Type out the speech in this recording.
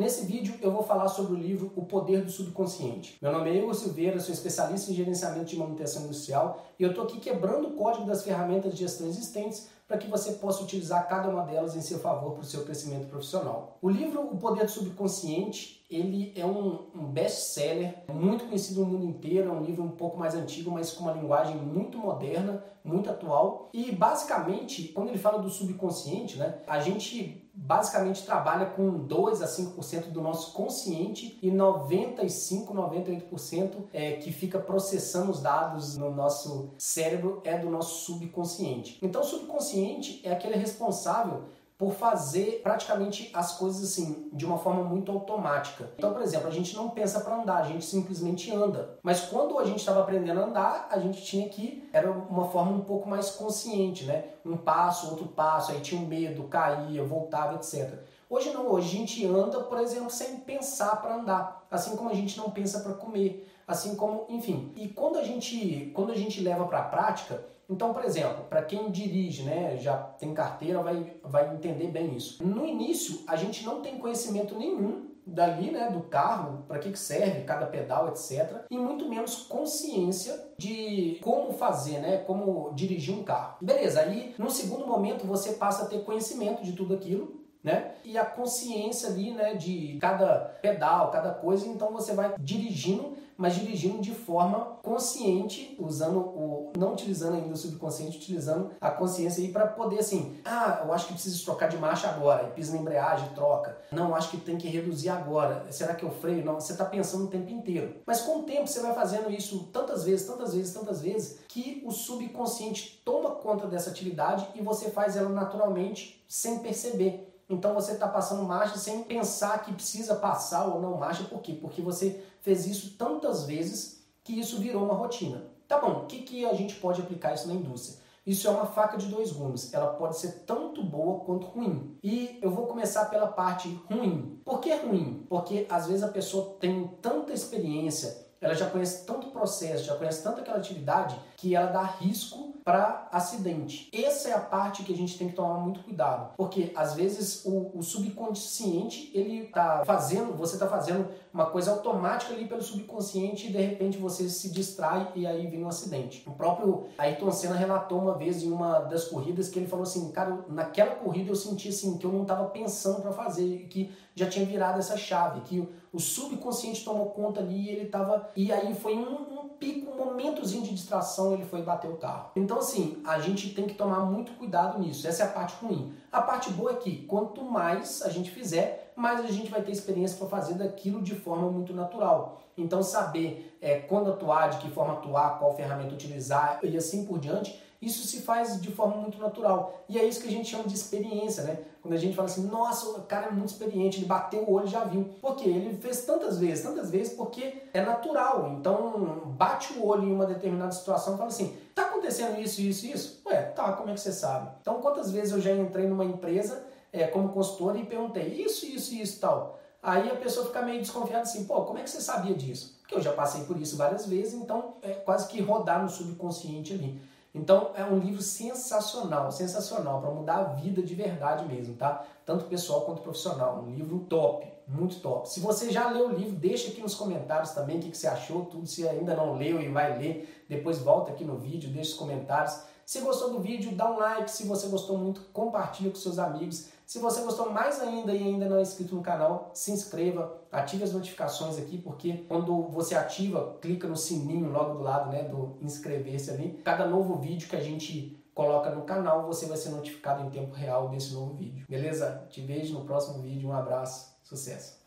Nesse vídeo eu vou falar sobre o livro O Poder do Subconsciente. Meu nome é Igor Silveira, sou especialista em gerenciamento de manutenção industrial e eu estou aqui quebrando o código das ferramentas de gestão existentes para que você possa utilizar cada uma delas em seu favor para o seu crescimento profissional. O livro O Poder do Subconsciente, ele é um, um best-seller, muito conhecido no mundo inteiro, é um livro um pouco mais antigo, mas com uma linguagem muito moderna, muito atual. E basicamente, quando ele fala do subconsciente, né, a gente basicamente trabalha com 2 a 5% do nosso consciente e 95, 98% é, que fica processando os dados no nosso cérebro é do nosso subconsciente. Então, subconsciente é aquele responsável por fazer praticamente as coisas assim de uma forma muito automática. Então, por exemplo, a gente não pensa para andar, a gente simplesmente anda. Mas quando a gente estava aprendendo a andar, a gente tinha que era uma forma um pouco mais consciente, né? Um passo, outro passo, aí tinha um medo, caía, voltava, etc. Hoje não, hoje a gente anda, por exemplo, sem pensar para andar, assim como a gente não pensa para comer, assim como, enfim. E quando a gente, quando a gente leva para a prática, então, por exemplo, para quem dirige, né, já tem carteira, vai, vai entender bem isso. No início, a gente não tem conhecimento nenhum dali, né, do carro, para que, serve cada pedal, etc. E muito menos consciência de como fazer, né, como dirigir um carro. Beleza, aí no segundo momento você passa a ter conhecimento de tudo aquilo, né? E a consciência ali, né, de cada pedal, cada coisa, então você vai dirigindo mas dirigindo de forma consciente, usando o não utilizando ainda o subconsciente, utilizando a consciência aí para poder assim, ah, eu acho que preciso trocar de marcha agora, pisa na embreagem, troca. Não, acho que tem que reduzir agora. Será que eu freio? Não, você está pensando o tempo inteiro. Mas com o tempo você vai fazendo isso tantas vezes, tantas vezes, tantas vezes, que o subconsciente toma conta dessa atividade e você faz ela naturalmente sem perceber. Então você está passando marcha sem pensar que precisa passar ou não marcha. Por quê? Porque você fez isso tantas vezes que isso virou uma rotina. Tá bom, o que, que a gente pode aplicar isso na indústria? Isso é uma faca de dois gumes. Ela pode ser tanto boa quanto ruim. E eu vou começar pela parte ruim. Por que ruim? Porque às vezes a pessoa tem tanta experiência, ela já conhece tanto processo, já conhece tanto aquela atividade, que ela dá risco para acidente. Essa é a parte que a gente tem que tomar muito cuidado, porque às vezes o, o subconsciente ele tá fazendo, você tá fazendo uma coisa automática ali pelo subconsciente e de repente você se distrai e aí vem um acidente. O próprio Ayrton Senna relatou uma vez em uma das corridas que ele falou assim, cara, naquela corrida eu senti assim que eu não estava pensando para fazer, que já tinha virado essa chave, que o subconsciente tomou conta ali e ele tava e aí foi um, um pico, um momentozinho de distração, ele foi bater o carro. Então, assim, a gente tem que tomar muito cuidado nisso. Essa é a parte ruim. A parte boa é que quanto mais a gente fizer, mais a gente vai ter experiência para fazer daquilo de forma muito natural. Então, saber é, quando atuar, de que forma atuar, qual ferramenta utilizar e assim por diante isso se faz de forma muito natural. E é isso que a gente chama de experiência, né? Quando a gente fala assim, nossa, o cara é muito experiente, ele bateu o olho e já viu. Por quê? Ele fez tantas vezes, tantas vezes, porque é natural. Então, bate o olho em uma determinada situação e fala assim, tá acontecendo isso, isso, isso? Ué, tá, como é que você sabe? Então, quantas vezes eu já entrei numa empresa é, como consultor e perguntei, isso, isso, isso tal. Aí a pessoa fica meio desconfiada assim, pô, como é que você sabia disso? Porque eu já passei por isso várias vezes, então é quase que rodar no subconsciente ali. Então é um livro sensacional, sensacional, para mudar a vida de verdade mesmo, tá? Tanto pessoal quanto profissional. Um livro top, muito top. Se você já leu o livro, deixa aqui nos comentários também o que, que você achou, tudo. Se ainda não leu e vai ler, depois volta aqui no vídeo, deixa os comentários. Se gostou do vídeo, dá um like. Se você gostou muito, compartilha com seus amigos. Se você gostou mais ainda e ainda não é inscrito no canal, se inscreva, ative as notificações aqui, porque quando você ativa, clica no sininho logo do lado, né, do inscrever-se ali. Cada novo vídeo que a gente coloca no canal, você vai ser notificado em tempo real desse novo vídeo. Beleza? Te vejo no próximo vídeo. Um abraço. Sucesso!